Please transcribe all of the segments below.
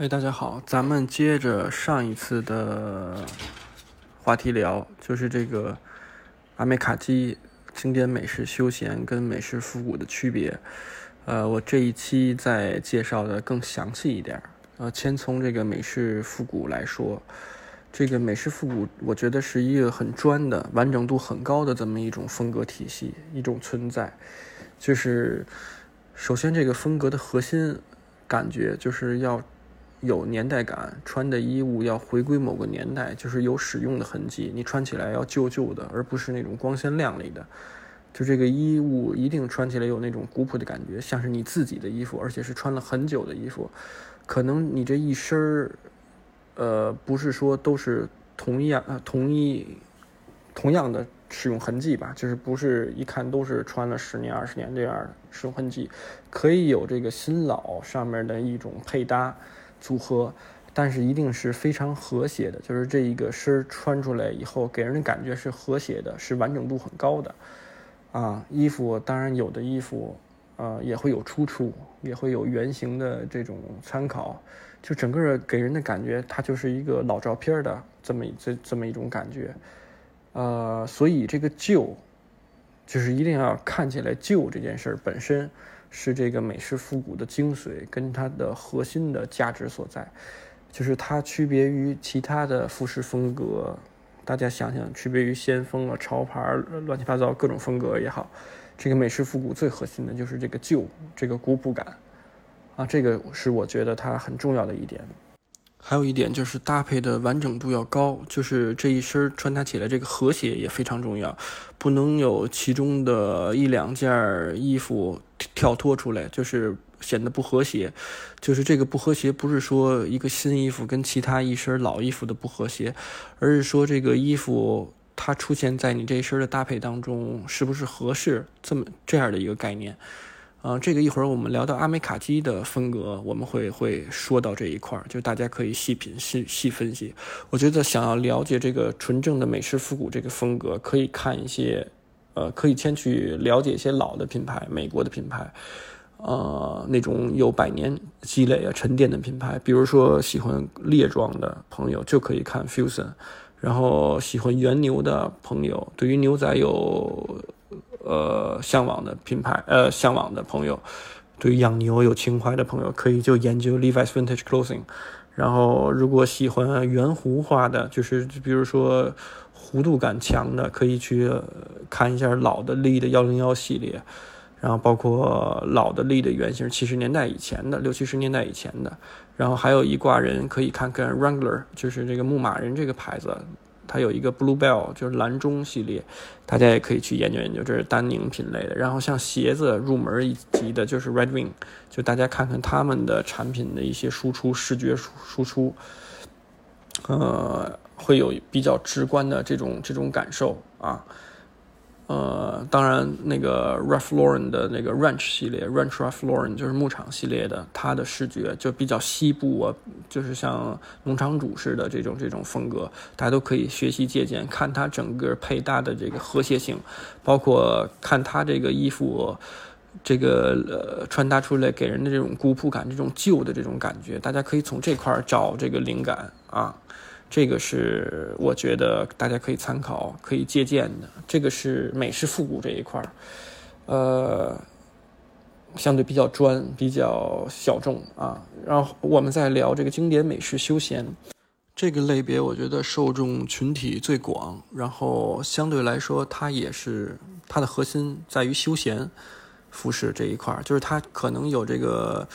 哎，大家好，咱们接着上一次的话题聊，就是这个阿美卡基经典美式休闲跟美式复古的区别。呃，我这一期再介绍的更详细一点。呃，先从这个美式复古来说，这个美式复古，我觉得是一个很专的、完整度很高的这么一种风格体系，一种存在。就是首先这个风格的核心感觉就是要。有年代感，穿的衣物要回归某个年代，就是有使用的痕迹。你穿起来要旧旧的，而不是那种光鲜亮丽的。就这个衣物一定穿起来有那种古朴的感觉，像是你自己的衣服，而且是穿了很久的衣服。可能你这一身儿，呃，不是说都是同样、同一、同样的使用痕迹吧？就是不是一看都是穿了十年、二十年这样使用痕迹，可以有这个新老上面的一种配搭。组合，但是一定是非常和谐的，就是这一个身穿出来以后，给人的感觉是和谐的，是完整度很高的。啊，衣服当然有的衣服，呃，也会有出处，也会有原型的这种参考，就整个给人的感觉，它就是一个老照片的这么这这么一种感觉。呃，所以这个旧，就是一定要看起来旧这件事本身。是这个美式复古的精髓跟它的核心的价值所在，就是它区别于其他的服饰风格。大家想想，区别于先锋啊、潮牌、乱七八糟各种风格也好，这个美式复古最核心的就是这个旧，这个古朴感啊，这个是我觉得它很重要的一点。还有一点就是搭配的完整度要高，就是这一身穿搭起来这个和谐也非常重要，不能有其中的一两件衣服跳脱出来，就是显得不和谐。就是这个不和谐，不是说一个新衣服跟其他一身老衣服的不和谐，而是说这个衣服它出现在你这一身的搭配当中是不是合适，这么这样的一个概念。啊，这个一会儿我们聊到阿美卡基的风格，我们会会说到这一块儿，就大家可以细品细细分析。我觉得想要了解这个纯正的美式复古这个风格，可以看一些，呃，可以先去了解一些老的品牌，美国的品牌，呃，那种有百年积累啊沉淀的品牌，比如说喜欢列装的朋友就可以看 Fusion，然后喜欢原牛的朋友，对于牛仔有。呃，向往的品牌，呃，向往的朋友，对于养牛有情怀的朋友，可以就研究 Levi's Vintage Clothing。然后，如果喜欢圆弧化的，就是比如说弧度感强的，可以去看一下老的 Lee 的幺零幺系列。然后，包括老的 Lee 的原型，七十年代以前的，六七十年代以前的。然后，还有一挂人可以看看 Wrangler，就是这个牧马人这个牌子。它有一个 Blue Bell，就是蓝中系列，大家也可以去研究研究，这是丹宁品类的。然后像鞋子入门一级的，就是 Red Wing，就大家看看他们的产品的一些输出，视觉输输出，呃，会有比较直观的这种这种感受啊。呃，当然，那个 Ralph Lauren 的那个 Ranch 系列，Ranch Ralph Lauren 就是牧场系列的，它的视觉就比较西部啊，就是像农场主似的这种这种风格，大家都可以学习借鉴，看它整个配搭的这个和谐性，包括看它这个衣服，这个呃穿搭出来给人的这种古朴感，这种旧的这种感觉，大家可以从这块找这个灵感啊。这个是我觉得大家可以参考、可以借鉴的。这个是美式复古这一块儿，呃，相对比较专、比较小众啊。然后我们再聊这个经典美式休闲这个类别，我觉得受众群体最广，然后相对来说，它也是它的核心在于休闲服饰这一块儿，就是它可能有这个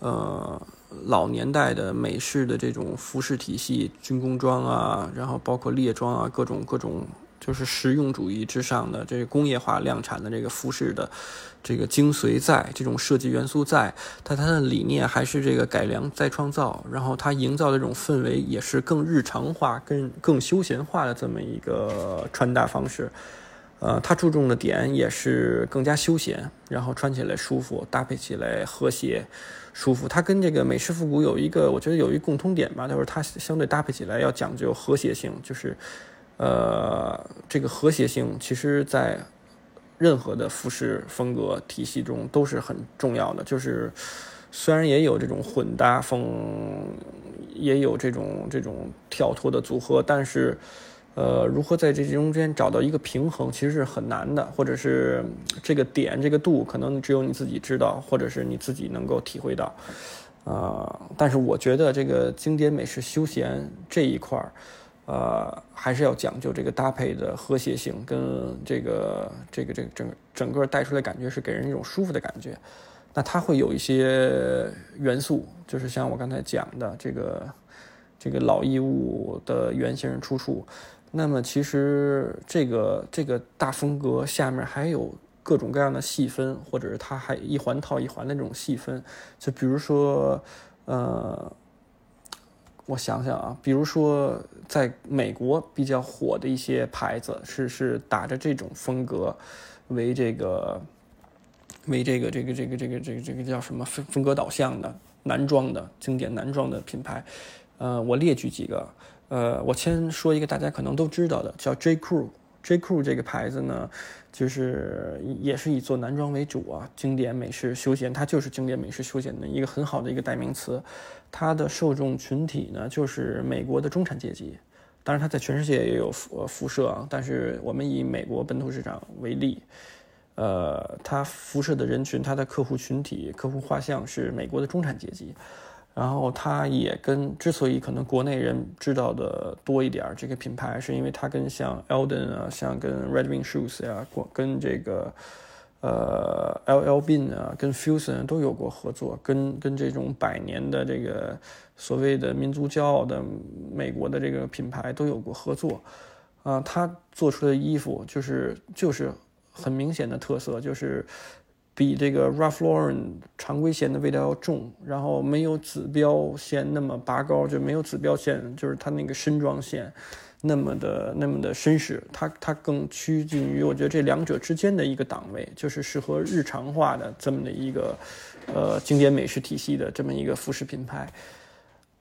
呃。老年代的美式的这种服饰体系，军工装啊，然后包括猎装啊，各种各种就是实用主义之上的这个工业化量产的这个服饰的这个精髓在，这种设计元素在，但它的理念还是这个改良再创造，然后它营造的这种氛围也是更日常化、更更休闲化的这么一个穿搭方式。呃，它注重的点也是更加休闲，然后穿起来舒服，搭配起来和谐。舒服，它跟这个美式复古有一个，我觉得有一共通点吧，就是它相对搭配起来要讲究和谐性，就是，呃，这个和谐性其实在任何的服饰风格体系中都是很重要的，就是虽然也有这种混搭风，也有这种这种跳脱的组合，但是。呃，如何在这中间找到一个平衡，其实是很难的，或者是这个点、这个度，可能只有你自己知道，或者是你自己能够体会到。啊，但是我觉得这个经典美式休闲这一块儿，呃，还是要讲究这个搭配的和谐性，跟这个这个这个整整个带出来感觉是给人一种舒服的感觉。那它会有一些元素，就是像我刚才讲的这个这个老衣物的原型出处。那么其实这个这个大风格下面还有各种各样的细分，或者是它还一环套一环的这种细分。就比如说，呃，我想想啊，比如说在美国比较火的一些牌子，是是打着这种风格为这个为这个这个这个这个这个这个叫什么风风格导向的男装的经典男装的品牌。呃，我列举几个。呃，我先说一个大家可能都知道的，叫 J Crew。J Crew 这个牌子呢，就是也是以做男装为主啊，经典美式休闲，它就是经典美式休闲的一个很好的一个代名词。它的受众群体呢，就是美国的中产阶级。当然，它在全世界也有辐辐射啊，但是我们以美国本土市场为例，呃，它辐射的人群，它的客户群体、客户画像是美国的中产阶级。然后它也跟之所以可能国内人知道的多一点这个品牌，是因为它跟像 Elden 啊，像跟 Red Wing Shoes 呀，跟这个呃 LL Bean 啊，跟 Fusion 都有过合作，跟跟这种百年的这个所谓的民族骄傲的美国的这个品牌都有过合作，啊，他做出的衣服就是就是很明显的特色，就是。比这个 Ralph Lauren 常规线的味道要重，然后没有指标线那么拔高，就没有指标线，就是它那个身装线那么的那么的绅士，它它更趋近于我觉得这两者之间的一个档位，就是适合日常化的这么的一个呃经典美式体系的这么一个服饰品牌。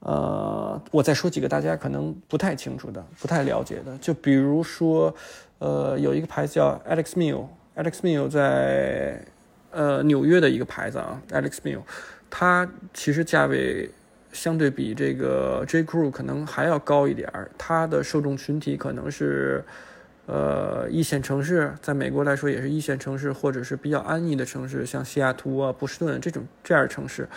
呃，我再说几个大家可能不太清楚的、不太了解的，就比如说，呃，有一个牌子叫 Alex Mill，Alex Mill 在呃，纽约的一个牌子啊，Alex Mill，它其实价位相对比这个 J Crew 可能还要高一点儿。它的受众群体可能是呃一线城市，在美国来说也是一线城市，或者是比较安逸的城市，像西雅图啊、波士顿这种这样的城市，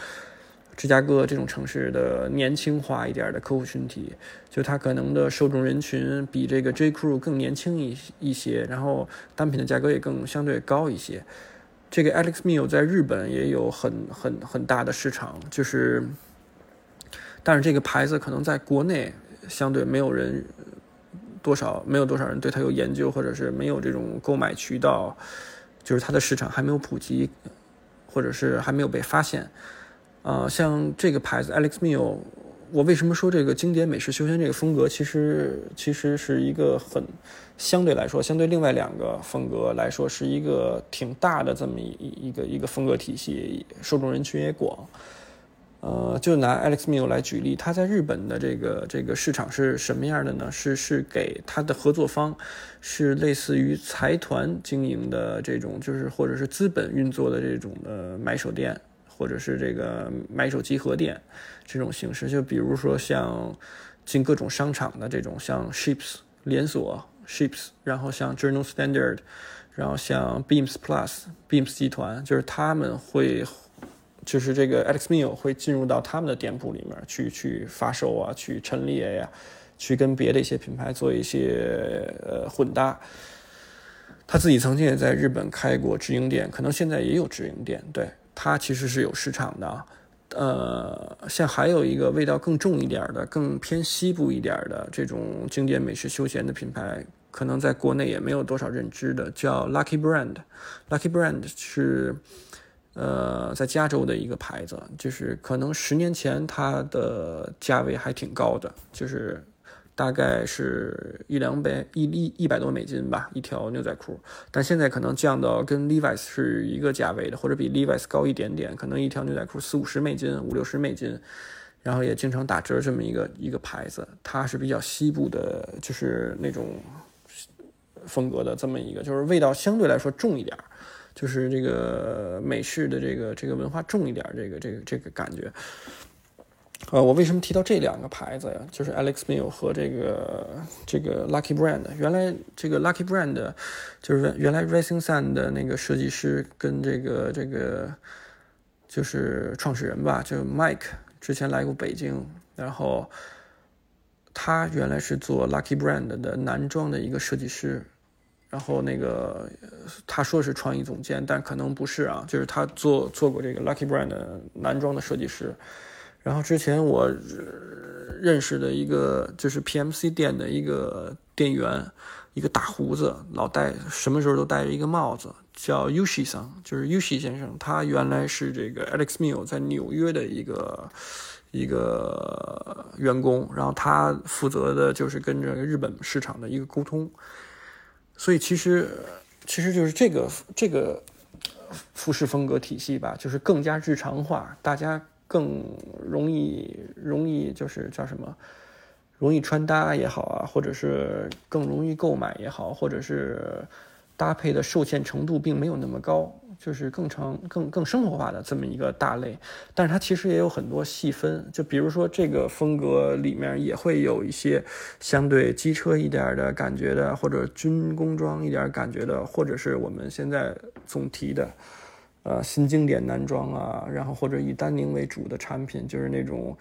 芝加哥这种城市的年轻化一点的客户群体，就它可能的受众人群比这个 J Crew 更年轻一一些，然后单品的价格也更相对高一些。这个 Alex Mil 在日本也有很很很大的市场，就是，但是这个牌子可能在国内相对没有人多少，没有多少人对它有研究，或者是没有这种购买渠道，就是它的市场还没有普及，或者是还没有被发现。啊，像这个牌子 Alex Mil。我为什么说这个经典美式休闲这个风格，其实其实是一个很相对来说，相对另外两个风格来说，是一个挺大的这么一一个一个风格体系，受众人群也广。呃，就拿 Alex Mill 来举例，他在日本的这个这个市场是什么样的呢？是是给他的合作方是类似于财团经营的这种，就是或者是资本运作的这种的买手店。或者是这个买手集合店这种形式，就比如说像进各种商场的这种，像 Ships 连锁 Ships，然后像 Journal Standard，然后像 Beams Plus Beams 集团，就是他们会，就是这个 Alex Mill 会进入到他们的店铺里面去去发售啊，去陈列呀，去跟别的一些品牌做一些呃混搭。他自己曾经也在日本开过直营店，可能现在也有直营店，对。它其实是有市场的，呃，像还有一个味道更重一点的、更偏西部一点的这种经典美食休闲的品牌，可能在国内也没有多少认知的，叫 Lucky Brand。Lucky Brand 是呃在加州的一个牌子，就是可能十年前它的价位还挺高的，就是。大概是一两百一一一百多美金吧，一条牛仔裤，但现在可能降到跟 Levi's 是一个价位的，或者比 Levi's 高一点点，可能一条牛仔裤四五十美金，五六十美金，然后也经常打折这么一个一个牌子，它是比较西部的，就是那种风格的这么一个，就是味道相对来说重一点，就是这个美式的这个这个文化重一点，这个这个这个感觉。呃，我为什么提到这两个牌子呀？就是 Alex Mill 和这个这个 Lucky Brand。原来这个 Lucky Brand 就是原来 Racing Sun 的那个设计师跟这个这个就是创始人吧，就 Mike 之前来过北京，然后他原来是做 Lucky Brand 的男装的一个设计师，然后那个他说是创意总监，但可能不是啊，就是他做做过这个 Lucky Brand 男装的设计师。然后之前我认识的一个就是 PMC 店的一个店员，一个大胡子，老戴什么时候都戴着一个帽子，叫 Yushi 桑，就是 Yushi 先生。他原来是这个 Alex Mil 在纽约的一个一个员工，然后他负责的就是跟这个日本市场的一个沟通。所以其实其实就是这个这个服饰风格体系吧，就是更加日常化，大家。更容易容易就是叫什么，容易穿搭也好啊，或者是更容易购买也好，或者是搭配的受限程度并没有那么高，就是更成更更生活化的这么一个大类。但是它其实也有很多细分，就比如说这个风格里面也会有一些相对机车一点的感觉的，或者军工装一点感觉的，或者是我们现在总提的。呃，新经典男装啊，然后或者以丹宁为主的产品，就是那种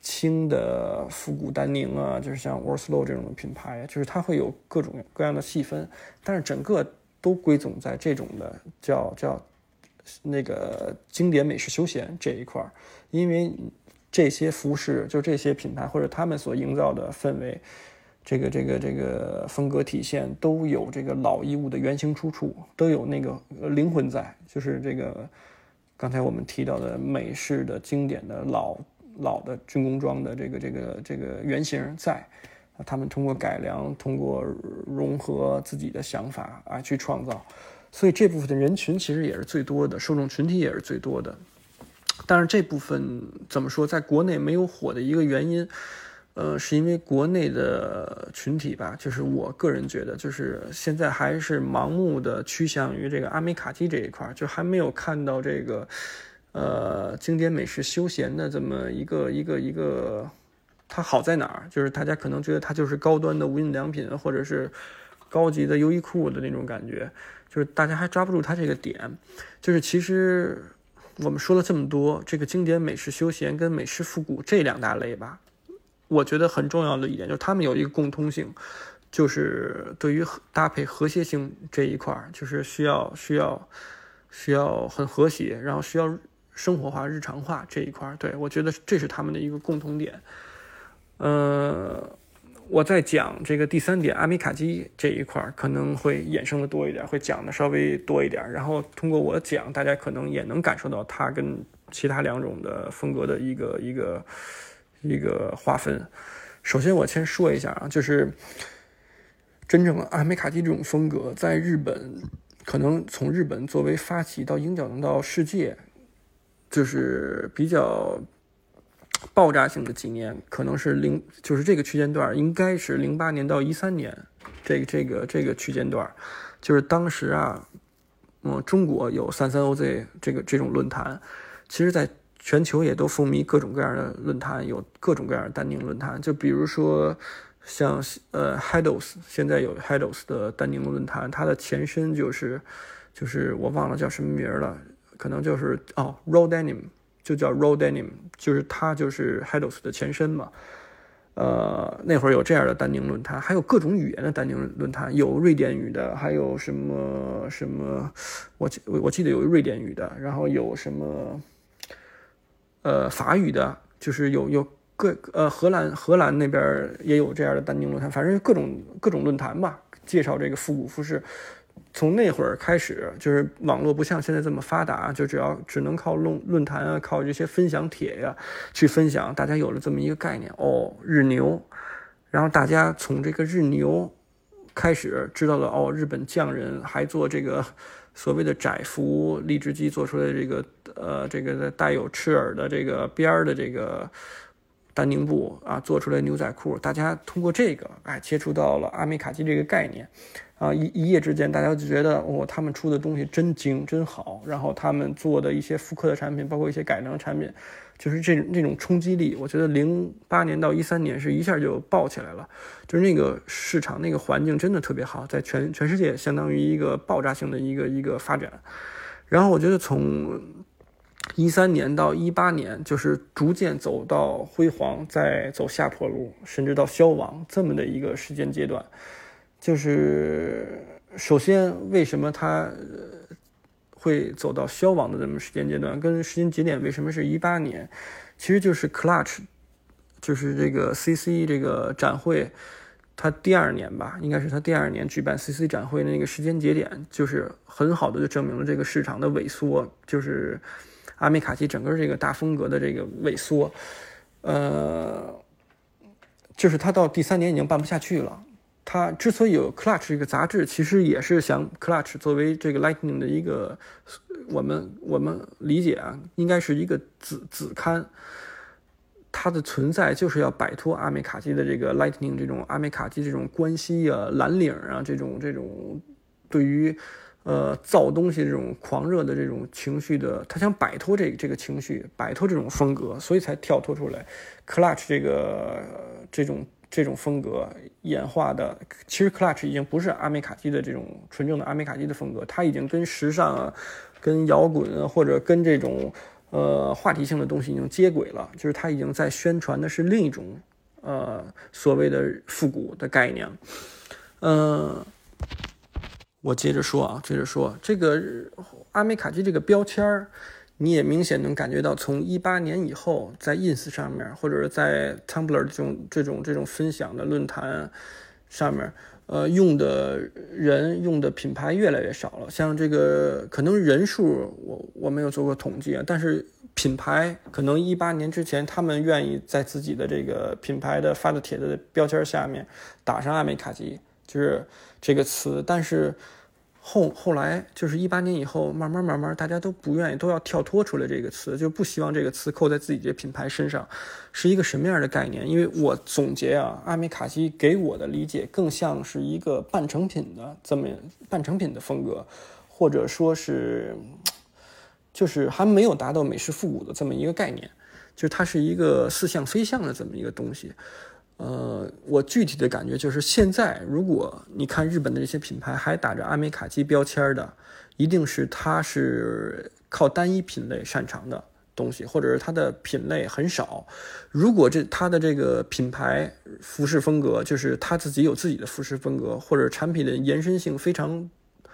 轻的复古丹宁啊，就是像 w o r s l o 这种品牌，就是它会有各种各样的细分，但是整个都归总在这种的叫叫那个经典美式休闲这一块儿，因为这些服饰就这些品牌或者他们所营造的氛围。这个这个这个风格体现都有这个老衣物的原型出处，都有那个灵魂在，就是这个刚才我们提到的美式的经典的老老的军工装的这个这个这个原型在，他们通过改良，通过融合自己的想法啊去创造，所以这部分的人群其实也是最多的，受众群体也是最多的，但是这部分怎么说，在国内没有火的一个原因。呃，是因为国内的群体吧，就是我个人觉得，就是现在还是盲目的趋向于这个阿美卡基这一块，就还没有看到这个，呃，经典美式休闲的这么一个一个一个，它好在哪儿？就是大家可能觉得它就是高端的无印良品，或者是高级的优衣库的那种感觉，就是大家还抓不住它这个点。就是其实我们说了这么多，这个经典美式休闲跟美式复古这两大类吧。我觉得很重要的一点就是，他们有一个共通性，就是对于搭配和谐性这一块，就是需要需要需要很和谐，然后需要生活化、日常化这一块。对我觉得这是他们的一个共同点。呃，我在讲这个第三点，阿米卡基这一块可能会衍生的多一点，会讲的稍微多一点。然后通过我讲，大家可能也能感受到它跟其他两种的风格的一个一个。一个划分，首先我先说一下啊，就是真正阿美卡蒂这种风格，在日本可能从日本作为发起到影响到世界，就是比较爆炸性的几年，可能是零，就是这个区间段应该是零八年到一三年，这个这个这个区间段，就是当时啊，嗯，中国有三三 OZ 这个这种论坛，其实在。全球也都风靡各种各样的论坛，有各种各样的丹宁论坛。就比如说，像呃 Hedos，现在有 Hedos 的丹宁论坛，它的前身就是，就是我忘了叫什么名了，可能就是哦 Raw Denim，就叫 Raw Denim，就是它就是 Hedos 的前身嘛。呃，那会儿有这样的丹宁论坛，还有各种语言的丹宁论坛，有瑞典语的，还有什么什么，我记我记得有瑞典语的，然后有什么。呃，法语的，就是有有各呃荷兰荷兰那边也有这样的丹宁论坛，反正各种各种论坛吧，介绍这个复古服饰。从那会儿开始，就是网络不像现在这么发达，就只要只能靠论论坛啊，靠这些分享帖呀去分享，大家有了这么一个概念哦，日牛，然后大家从这个日牛开始知道了哦，日本匠人还做这个。所谓的窄幅荔枝机做出来的这个，呃，这个带有赤耳的这个边儿的这个丹宁布啊做出来牛仔裤，大家通过这个哎接触到了阿美卡基这个概念，啊一一夜之间大家就觉得哦他们出的东西真精真好，然后他们做的一些复刻的产品，包括一些改良产品，就是这种这种冲击力，我觉得零八年到一三年是一下就爆起来了，就是那个市场那个环境真的特别好，在全全世界相当于一个爆炸性的一个一个发展，然后我觉得从。一三年到一八年，就是逐渐走到辉煌，再走下坡路，甚至到消亡这么的一个时间阶段。就是首先，为什么它会走到消亡的这么时间阶段？跟时间节点为什么是一八年？其实就是 Clutch，就是这个 CC 这个展会，它第二年吧，应该是它第二年举办 CC 展会的那个时间节点，就是很好的就证明了这个市场的萎缩，就是。阿美卡基整个这个大风格的这个萎缩，呃，就是他到第三年已经办不下去了。他之所以有 Clutch 这个杂志，其实也是想 Clutch 作为这个 Lightning 的一个，我们我们理解啊，应该是一个子子刊。它的存在就是要摆脱阿美卡基的这个 Lightning 这种阿美卡基这种关系啊、蓝领啊这种这种对于。呃，造东西这种狂热的这种情绪的，他想摆脱这这个情绪，摆脱这种风格，所以才跳脱出来，Clutch 这个这种这种风格演化的。其实 Clutch 已经不是阿美卡基的这种纯正的阿美卡基的风格，它已经跟时尚啊、跟摇滚啊，或者跟这种呃话题性的东西已经接轨了，就是它已经在宣传的是另一种呃所谓的复古的概念，嗯。我接着说啊，接着说这个阿美卡基这个标签儿，你也明显能感觉到，从一八年以后，在 ins 上面或者是在 tumblr 这种这种这种分享的论坛上面，呃，用的人用的品牌越来越少了。像这个可能人数我我没有做过统计啊，但是品牌可能一八年之前，他们愿意在自己的这个品牌的发的帖子的标签下面打上阿美卡基。就是这个词，但是后后来就是一八年以后，慢慢慢慢，大家都不愿意，都要跳脱出来这个词，就不希望这个词扣在自己这品牌身上，是一个什么样的概念？因为我总结啊，阿米卡西给我的理解更像是一个半成品的这么半成品的风格，或者说是就是还没有达到美式复古的这么一个概念，就是它是一个似像非像的这么一个东西。呃，我具体的感觉就是，现在如果你看日本的这些品牌还打着阿美卡基标签的，一定是它是靠单一品类擅长的东西，或者是它的品类很少。如果这它的这个品牌服饰风格，就是它自己有自己的服饰风格，或者产品的延伸性非常。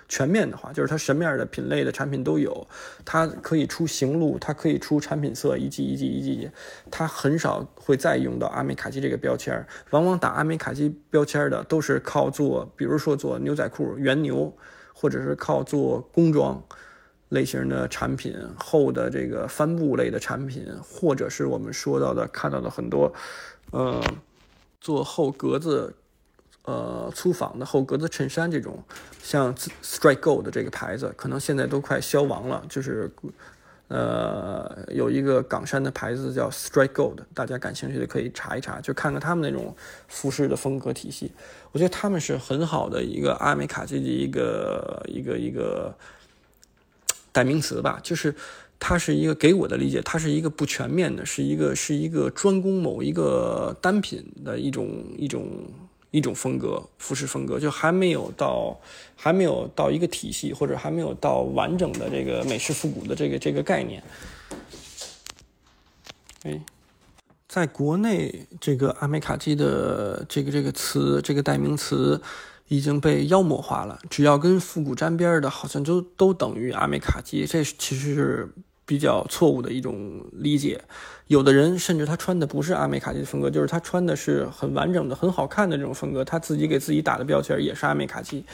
全面的话，就是它什么样的品类的产品都有，它可以出行路，它可以出产品色，一季一季一季，它很少会再用到阿美卡基这个标签儿。往往打阿美卡基标签的都是靠做，比如说做牛仔裤、原牛，或者是靠做工装类型的产品、厚的这个帆布类的产品，或者是我们说到的看到的很多，呃，做厚格子。呃，粗纺的厚格子衬衫这种，像 Strike Gold 这个牌子，可能现在都快消亡了。就是，呃，有一个港衫的牌子叫 Strike Gold，大家感兴趣的可以查一查，就看看他们那种服饰的风格体系。我觉得他们是很好的一个阿美卡基的一个一个一个代名词吧。就是它是一个给我的理解，它是一个不全面的，是一个是一个专攻某一个单品的一种一种。一种风格，服饰风格就还没有到，还没有到一个体系，或者还没有到完整的这个美式复古的这个这个概念。哎，在国内，这个阿美卡基的这个这个词，这个代名词已经被妖魔化了。只要跟复古沾边的，好像就都等于阿美卡基。这其实是。比较错误的一种理解，有的人甚至他穿的不是阿美卡基的风格，就是他穿的是很完整的、很好看的这种风格，他自己给自己打的标签也是阿美卡基。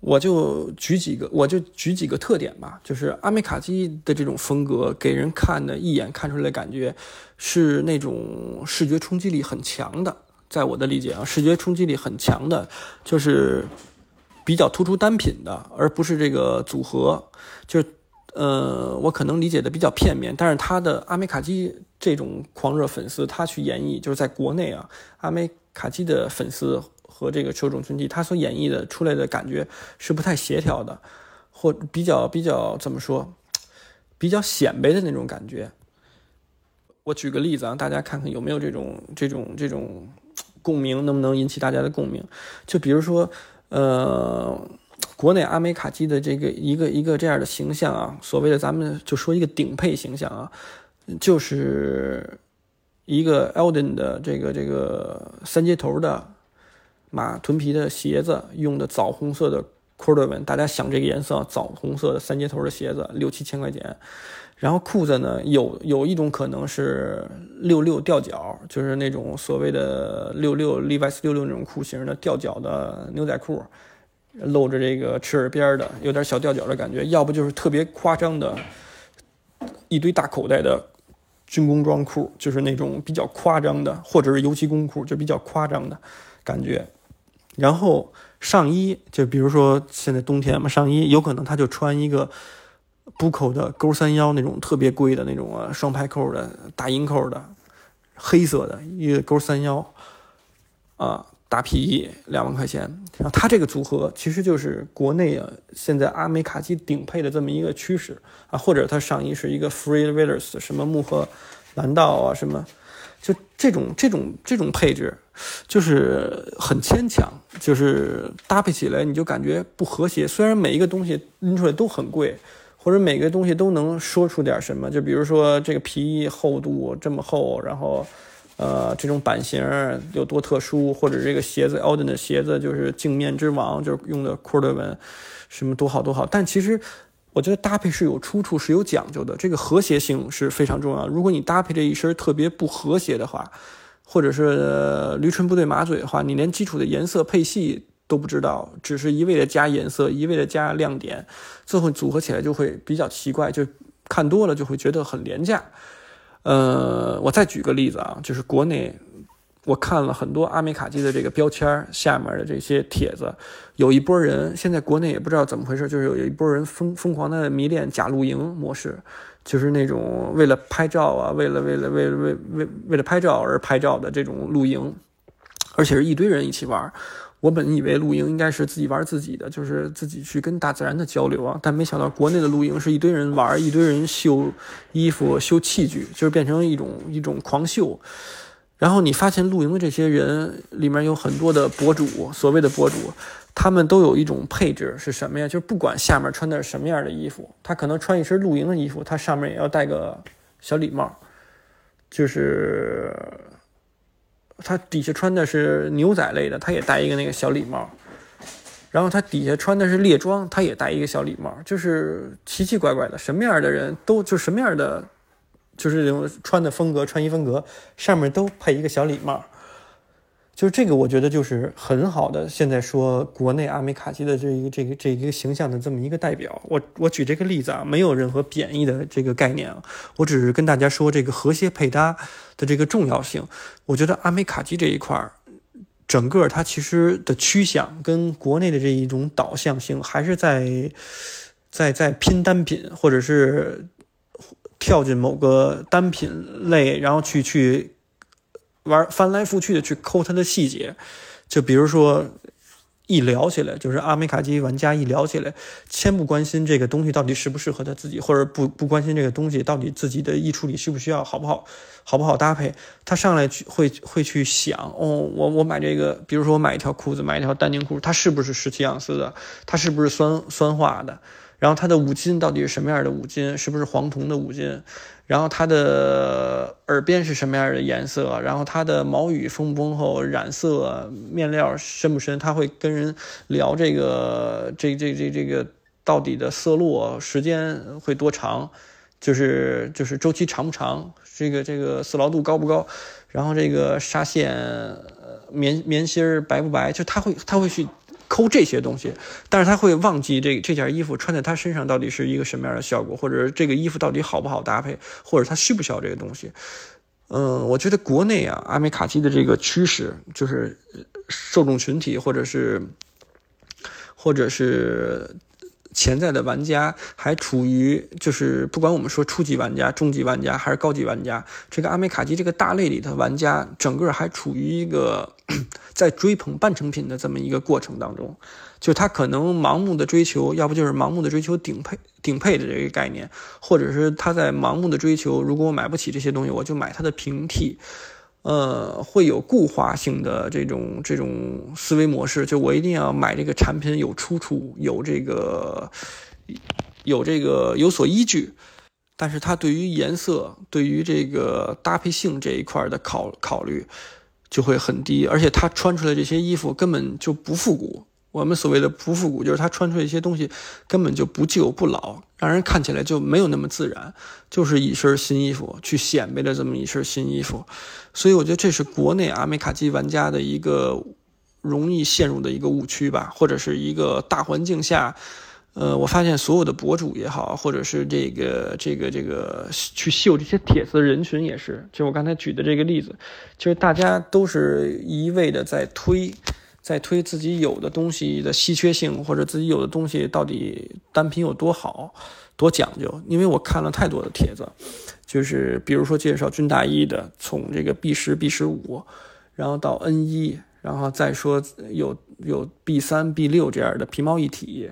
我就举几个，我就举几个特点吧，就是阿美卡基的这种风格给人看的一眼看出来的感觉是那种视觉冲击力很强的，在我的理解啊，视觉冲击力很强的，就是比较突出单品的，而不是这个组合，就是。呃，我可能理解的比较片面，但是他的阿美卡基这种狂热粉丝，他去演绎，就是在国内啊，阿美卡基的粉丝和这个受众群体，他所演绎的出来的感觉是不太协调的，或比较比较怎么说，比较显摆的那种感觉。我举个例子啊，大家看看有没有这种这种这种共鸣，能不能引起大家的共鸣？就比如说，呃。国内阿美卡基的这个一个一个这样的形象啊，所谓的咱们就说一个顶配形象啊，就是一个 Elden 的这个这个三接头的马臀皮的鞋子，用的枣红色的 Cordovan，大家想这个颜色，枣红色的三接头的鞋子六七千块钱，然后裤子呢有有一种可能是六六吊脚，就是那种所谓的六六 Levi's 六六那种裤型的吊脚的牛仔裤。露着这个赤耳边的，有点小吊脚的感觉；要不就是特别夸张的，一堆大口袋的军工装裤，就是那种比较夸张的，或者是油漆工裤，就比较夸张的感觉。然后上衣，就比如说现在冬天嘛，上衣有可能他就穿一个补口的勾三腰那种特别贵的那种啊，双排扣的大银扣的，黑色的一个勾三腰啊。大皮衣两万块钱，然后它这个组合其实就是国内啊现在阿美卡基顶配的这么一个趋势啊，或者它上衣是一个 Free Riders 什么木盒蓝道啊什么，就这种这种这种配置就是很牵强，就是搭配起来你就感觉不和谐。虽然每一个东西拎出来都很贵，或者每个东西都能说出点什么，就比如说这个皮衣厚度这么厚，然后。呃，这种版型有多特殊，或者这个鞋子 a l d e n 的鞋子就是镜面之王，就是用的 Cordovan，什么多好多好。但其实我觉得搭配是有出处，是有讲究的。这个和谐性是非常重要。如果你搭配这一身特别不和谐的话，或者是驴唇不对马嘴的话，你连基础的颜色配系都不知道，只是一味的加颜色，一味的加亮点，最后组合起来就会比较奇怪，就看多了就会觉得很廉价。呃，我再举个例子啊，就是国内我看了很多阿美卡基的这个标签下面的这些帖子，有一波人现在国内也不知道怎么回事，就是有一波人疯疯狂的迷恋假露营模式，就是那种为了拍照啊，为了为了为了为为为了拍照而拍照的这种露营，而且是一堆人一起玩。我本以为露营应该是自己玩自己的，就是自己去跟大自然的交流啊，但没想到国内的露营是一堆人玩，一堆人修衣服、修器具，就是变成一种一种狂秀。然后你发现露营的这些人里面有很多的博主，所谓的博主，他们都有一种配置是什么呀？就是不管下面穿的是什么样的衣服，他可能穿一身露营的衣服，他上面也要戴个小礼帽，就是。他底下穿的是牛仔类的，他也戴一个那个小礼帽，然后他底下穿的是猎装，他也戴一个小礼帽，就是奇奇怪怪的，什么样的人都就什么样的，就是这种穿的风格、穿衣风格，上面都配一个小礼帽。就是这个，我觉得就是很好的。现在说国内阿美卡基的这一个这个这一个形象的这么一个代表，我我举这个例子啊，没有任何贬义的这个概念啊，我只是跟大家说这个和谐配搭的这个重要性。我觉得阿美卡基这一块儿，整个它其实的趋向跟国内的这一种导向性，还是在在在拼单品，或者是跳进某个单品类，然后去去。玩翻来覆去的去抠它的细节，就比如说一聊起来，就是阿美卡基玩家一聊起来，先不关心这个东西到底适不适合他自己，或者不不关心这个东西到底自己的衣橱里需不需要，好不好，好不好搭配，他上来去会会去想，哦，我我买这个，比如说我买一条裤子，买一条丹宁裤，它是不是十七盎司的，它是不是酸酸化的，然后它的五金到底是什么样的五金，是不是黄铜的五金？然后它的耳边是什么样的颜色？然后它的毛羽丰不丰厚？染色面料深不深？他会跟人聊这个，这这这这个到底的色落时间会多长？就是就是周期长不长？这个这个色牢度高不高？然后这个纱线棉棉芯儿白不白？就他会他会去。抠这些东西，但是他会忘记这这件衣服穿在他身上到底是一个什么样的效果，或者这个衣服到底好不好搭配，或者他需不需要这个东西。嗯，我觉得国内啊，阿美卡基的这个趋势就是受众群体，或者是或者是潜在的玩家还处于就是不管我们说初级玩家、中级玩家还是高级玩家，这个阿美卡基这个大类里的玩家，整个还处于一个 在追捧半成品的这么一个过程当中，就他可能盲目的追求，要不就是盲目的追求顶配顶配的这个概念，或者是他在盲目的追求，如果我买不起这些东西，我就买它的平替。呃，会有固化性的这种这种思维模式，就我一定要买这个产品有出处，有这个有这个有所依据。但是它对于颜色、对于这个搭配性这一块的考考虑就会很低，而且它穿出来这些衣服根本就不复古。我们所谓的不复古，就是他穿出一些东西根本就不旧不老，让人看起来就没有那么自然，就是一身新衣服去显摆的这么一身新衣服。所以我觉得这是国内阿美卡基玩家的一个容易陷入的一个误区吧，或者是一个大环境下，呃，我发现所有的博主也好，或者是这个这个这个去秀这些帖子的人群也是，就我刚才举的这个例子，就是大家都是一味的在推。在推自己有的东西的稀缺性，或者自己有的东西到底单品有多好、多讲究。因为我看了太多的帖子，就是比如说介绍军大衣的，从这个 B 十、B 十五，然后到 N 一，然后再说有有 B 三、B 六这样的皮毛一体。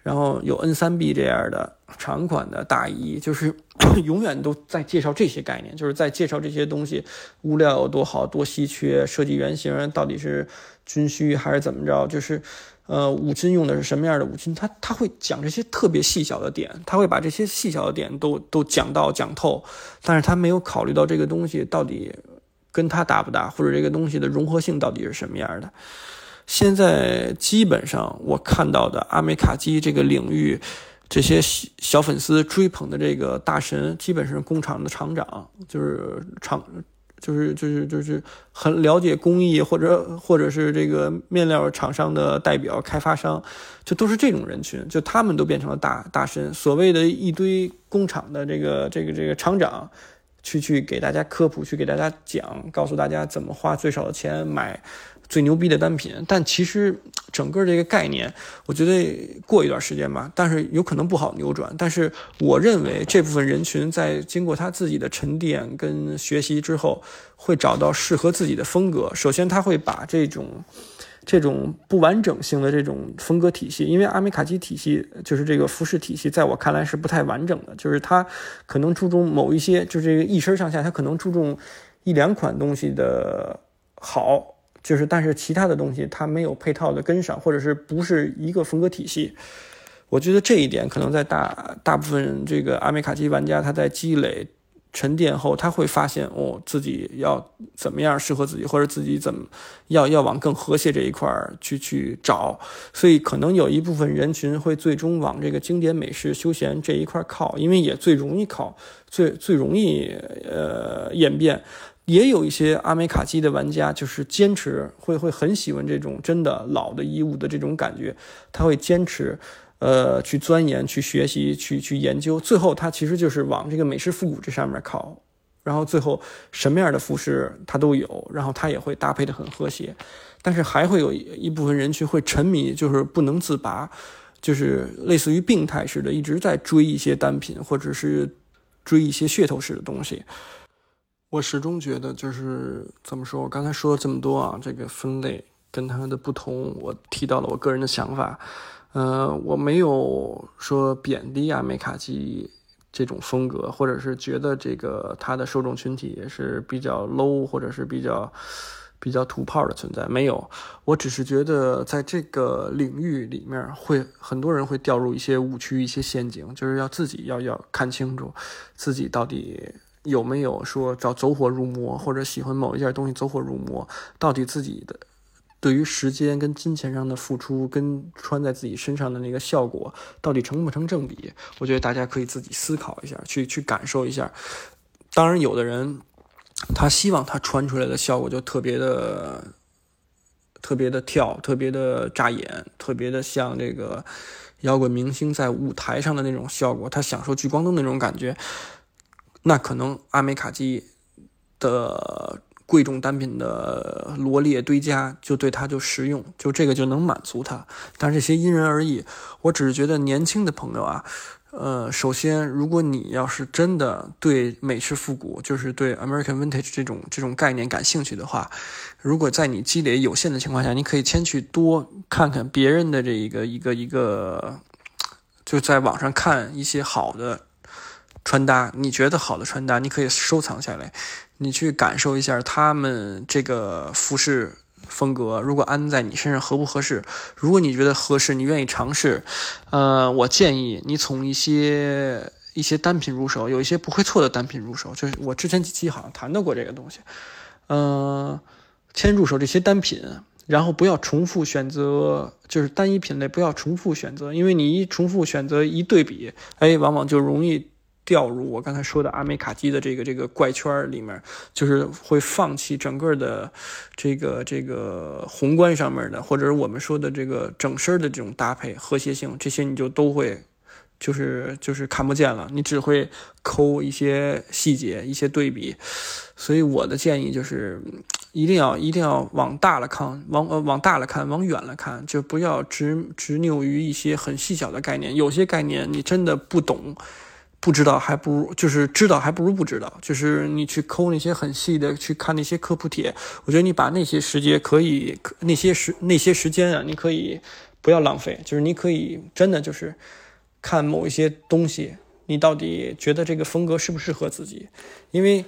然后有 N 三 B 这样的长款的大衣，就是 永远都在介绍这些概念，就是在介绍这些东西，物料有多好多稀缺，设计原型到底是军需还是怎么着，就是呃五金用的是什么样的五金，他他会讲这些特别细小的点，他会把这些细小的点都都讲到讲透，但是他没有考虑到这个东西到底跟他搭不搭，或者这个东西的融合性到底是什么样的。现在基本上我看到的阿美卡基这个领域，这些小粉丝追捧的这个大神，基本上工厂的厂长，就是厂，就是就是就是很了解工艺，或者或者是这个面料厂商的代表、开发商，就都是这种人群，就他们都变成了大大神。所谓的一堆工厂的这个这个这个厂长，去去给大家科普，去给大家讲，告诉大家怎么花最少的钱买。最牛逼的单品，但其实整个这个概念，我觉得过一段时间吧，但是有可能不好扭转。但是我认为这部分人群在经过他自己的沉淀跟学习之后，会找到适合自己的风格。首先，他会把这种这种不完整性的这种风格体系，因为阿美卡基体系就是这个服饰体系，在我看来是不太完整的，就是他可能注重某一些，就是这个一身上下，他可能注重一两款东西的好。就是，但是其他的东西它没有配套的跟上，或者是不是一个风格体系。我觉得这一点可能在大大部分这个阿美卡基玩家他在积累沉淀后，他会发现哦，自己要怎么样适合自己，或者自己怎么要要往更和谐这一块去去找。所以可能有一部分人群会最终往这个经典美式休闲这一块靠，因为也最容易靠，最最容易呃演变。也有一些阿美卡基的玩家，就是坚持会会很喜欢这种真的老的衣物的这种感觉，他会坚持，呃，去钻研、去学习、去去研究，最后他其实就是往这个美式复古这上面靠，然后最后什么样的服饰他都有，然后他也会搭配的很和谐，但是还会有一部分人群会沉迷，就是不能自拔，就是类似于病态似的，一直在追一些单品，或者是追一些噱头式的东西。我始终觉得，就是怎么说？我刚才说了这么多啊，这个分类跟它的不同，我提到了我个人的想法。呃，我没有说贬低阿美卡基这种风格，或者是觉得这个它的受众群体也是比较 low，或者是比较比较土炮的存在。没有，我只是觉得在这个领域里面，会很多人会掉入一些误区、一些陷阱，就是要自己要要看清楚自己到底。有没有说找走火入魔，或者喜欢某一件东西走火入魔？到底自己的对于时间跟金钱上的付出，跟穿在自己身上的那个效果，到底成不成正比？我觉得大家可以自己思考一下，去去感受一下。当然，有的人他希望他穿出来的效果就特别的、特别的跳，特别的扎眼，特别的像这个摇滚明星在舞台上的那种效果，他享受聚光灯那种感觉。那可能阿美卡基的贵重单品的罗列堆加，就对他就实用，就这个就能满足他。但是这些因人而异，我只是觉得年轻的朋友啊。呃，首先，如果你要是真的对美式复古，就是对 American Vintage 这种这种概念感兴趣的话，如果在你积累有限的情况下，你可以先去多看看别人的这一个一个一个，就在网上看一些好的穿搭，你觉得好的穿搭，你可以收藏下来，你去感受一下他们这个服饰。风格如果安在你身上合不合适？如果你觉得合适，你愿意尝试，呃，我建议你从一些一些单品入手，有一些不会错的单品入手。就是我之前几期好像谈到过这个东西，嗯，先入手这些单品，然后不要重复选择，就是单一品类不要重复选择，因为你一重复选择一对比，哎，往往就容易。掉入我刚才说的阿美卡基的这个这个怪圈里面，就是会放弃整个的这个这个宏观上面的，或者是我们说的这个整身的这种搭配和谐性，这些你就都会就是就是看不见了，你只会抠一些细节、一些对比。所以我的建议就是，一定要一定要往大了看，往呃往大了看，往远了看，就不要执执拗于一些很细小的概念。有些概念你真的不懂。不知道还不如就是知道还不如不知道，就是你去抠那些很细的，去看那些科普帖。我觉得你把那些时间可以那些时那些时间啊，你可以不要浪费，就是你可以真的就是看某一些东西，你到底觉得这个风格适不适合自己，因为。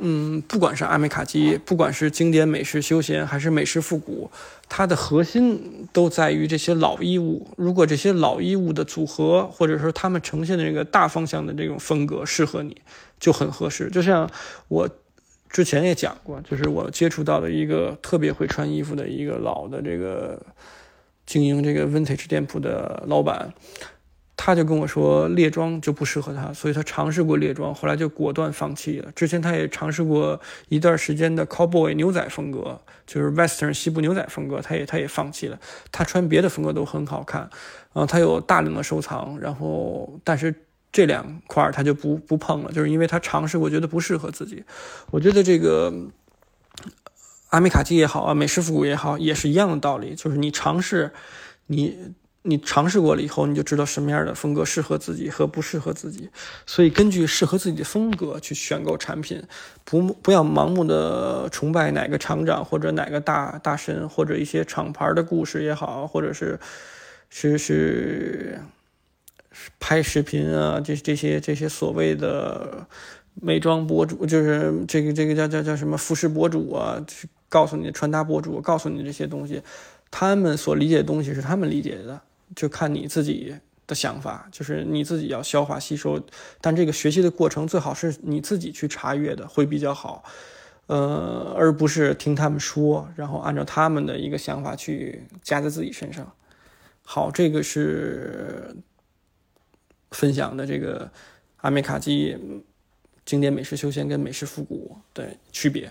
嗯，不管是阿美卡基，不管是经典美式休闲，还是美式复古，它的核心都在于这些老衣物。如果这些老衣物的组合，或者说他们呈现的这个大方向的这种风格适合你，就很合适。就像我之前也讲过，就是我接触到的一个特别会穿衣服的一个老的这个经营这个 vintage 店铺的老板。他就跟我说猎装就不适合他，所以他尝试过猎装，后来就果断放弃了。之前他也尝试过一段时间的 cowboy 牛仔风格，就是 western 西部牛仔风格，他也他也放弃了。他穿别的风格都很好看，然后他有大量的收藏，然后但是这两块他就不不碰了，就是因为他尝试过，觉得不适合自己。我觉得这个阿美卡基也好啊，美式复古也好，也是一样的道理，就是你尝试，你。你尝试过了以后，你就知道什么样的风格适合自己和不适合自己。所以根据适合自己的风格去选购产品，不不要盲目的崇拜哪个厂长或者哪个大大神或者一些厂牌的故事也好，或者是是是拍视频啊，这这些这些所谓的美妆博主，就是这个这个叫叫叫什么服饰博主啊，去告诉你穿搭博主，告诉你这些东西，他们所理解的东西是他们理解的。就看你自己的想法，就是你自己要消化吸收，但这个学习的过程最好是你自己去查阅的会比较好，呃，而不是听他们说，然后按照他们的一个想法去加在自己身上。好，这个是分享的这个阿美卡基经典美式休闲跟美式复古的区别。